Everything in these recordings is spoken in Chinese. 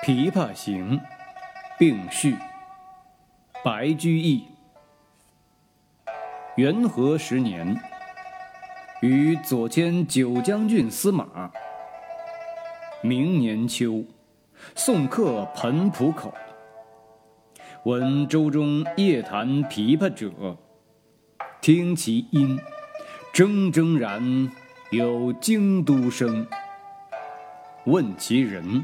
《琵琶行》并序，白居易。元和十年，与左迁九将军司马。明年秋，送客湓浦口。闻舟中夜弹琵琶者，听其音，铮铮然有京都声。问其人。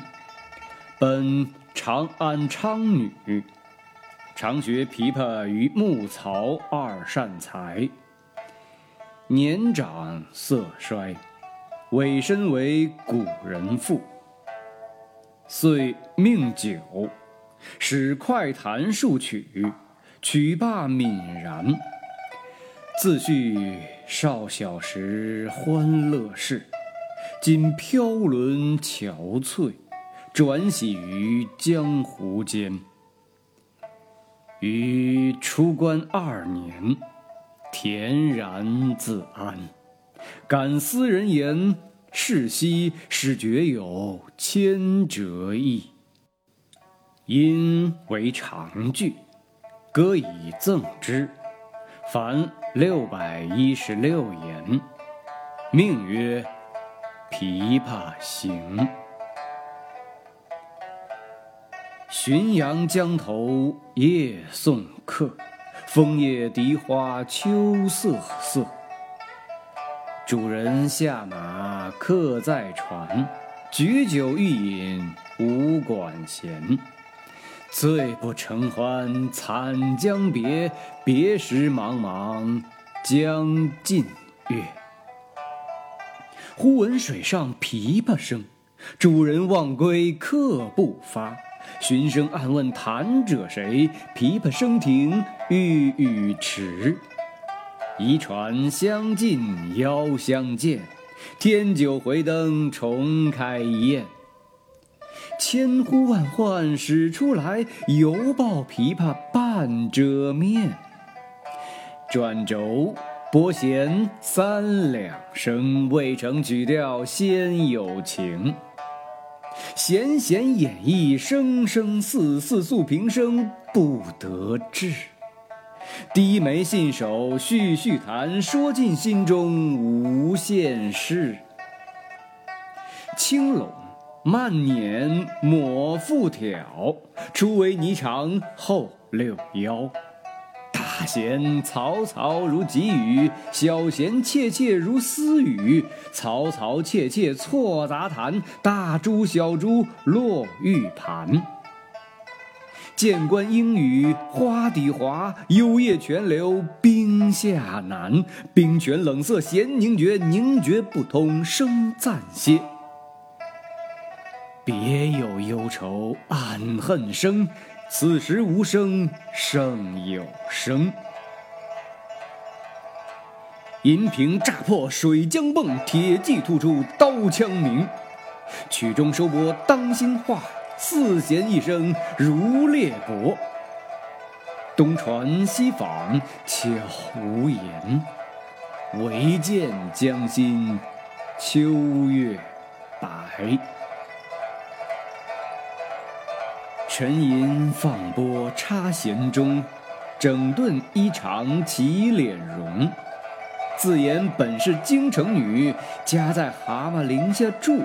本长安昌女，常学琵琶于木曹二善才。年长色衰，委身为古人妇。遂命酒，使快弹数曲，曲罢泯然。自叙少小时欢乐事，今飘沦憔悴。转徙于江湖间。于出关二年，恬然自安。感斯人言，世夕始觉有千折意。因为长句，歌以赠之，凡六百一十六言，命曰《琵琶行》。浔阳江头夜送客，枫叶荻花秋瑟瑟。主人下马客在船，举酒欲饮无管弦。醉不成欢惨将别，别时茫茫江浸月。忽闻水上琵琶声，主人忘归客不发。寻声暗问弹者谁？琵琶声停欲语迟。移船相近邀相见，添酒回灯重开宴。千呼万唤始出来，犹抱琵琶半遮面。转轴拨弦三两声，未成曲调先有情。弦弦掩抑，声声似似诉平生不得志。低眉信手续续弹，说尽心中无限事。轻拢慢捻抹复挑，初为霓裳后六幺。大弦嘈嘈如急雨，小弦切切如私语。嘈嘈切切错杂弹，大珠小珠落玉盘。间关莺语花底滑，幽咽泉流冰下难。冰泉冷涩弦凝绝，凝绝不通声暂歇。别有忧愁暗恨生。此时无声胜有声。银瓶乍破水浆迸，铁骑突出刀枪鸣。曲终收拨当心画，四弦一声如裂帛。东传西舫悄无言，唯见江心秋月白。沉吟放拨插弦中，整顿衣裳起敛容。自言本是京城女，家在蛤蟆陵下住。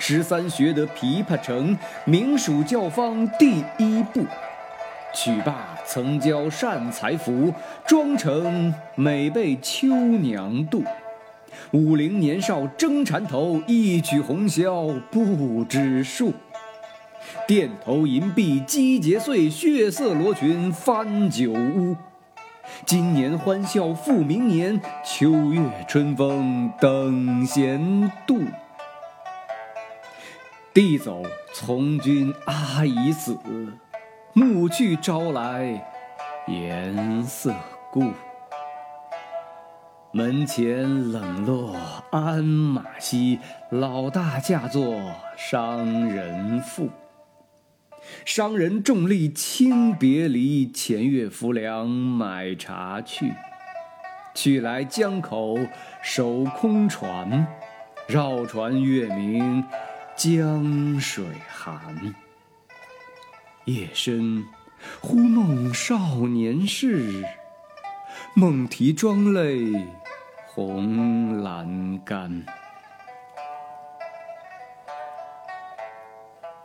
十三学得琵琶成，名属教坊第一部。曲罢曾教善才服，妆成每被秋娘妒。五陵年少争缠头，一曲红绡不知数。钿头银篦击节碎，血色罗裙翻酒污。今年欢笑复明年，秋月春风等闲度。弟走从军阿姨死，暮去朝来颜色故。门前冷落鞍马稀，老大嫁作商人妇。商人重利轻别离，前月浮梁买茶去。去来江口守空船，绕船月明江水寒。夜深忽梦少年事，梦啼妆泪红阑干。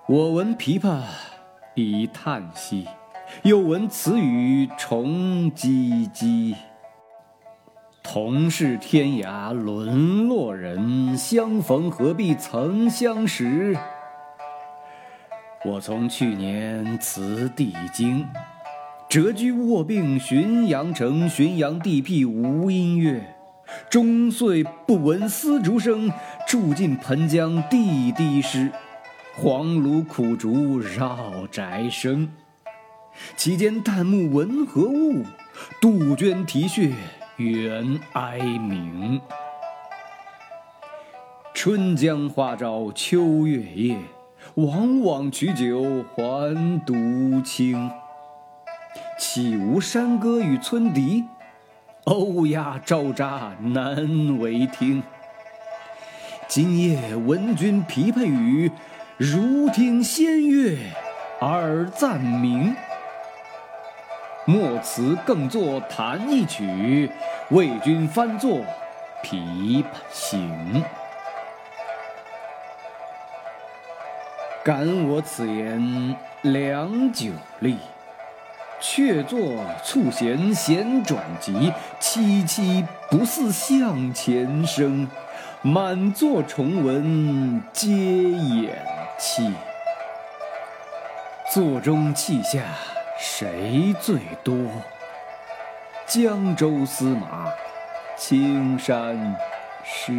我闻琵琶已叹息，又闻此语重唧唧。同是天涯沦落人，相逢何必曾相识。我从去年辞帝京，谪居卧病浔阳城。浔阳地僻无音乐，终岁不闻丝竹声。住近湓江地低湿，黄芦苦竹绕宅生。其间旦暮闻何物？杜鹃啼血。猿哀鸣，春江花朝秋月夜，往往取酒还独倾。岂无山歌与村笛？欧鸦昭喳难为听。今夜闻君琵琶语，如听仙乐耳暂明。莫辞更作弹一曲，为君翻作《琵琶行》。感我此言良久立，却坐促弦弦转急，凄凄不似向前声，满座重闻皆掩气。座中泣下。谁最多？江州司马青衫湿。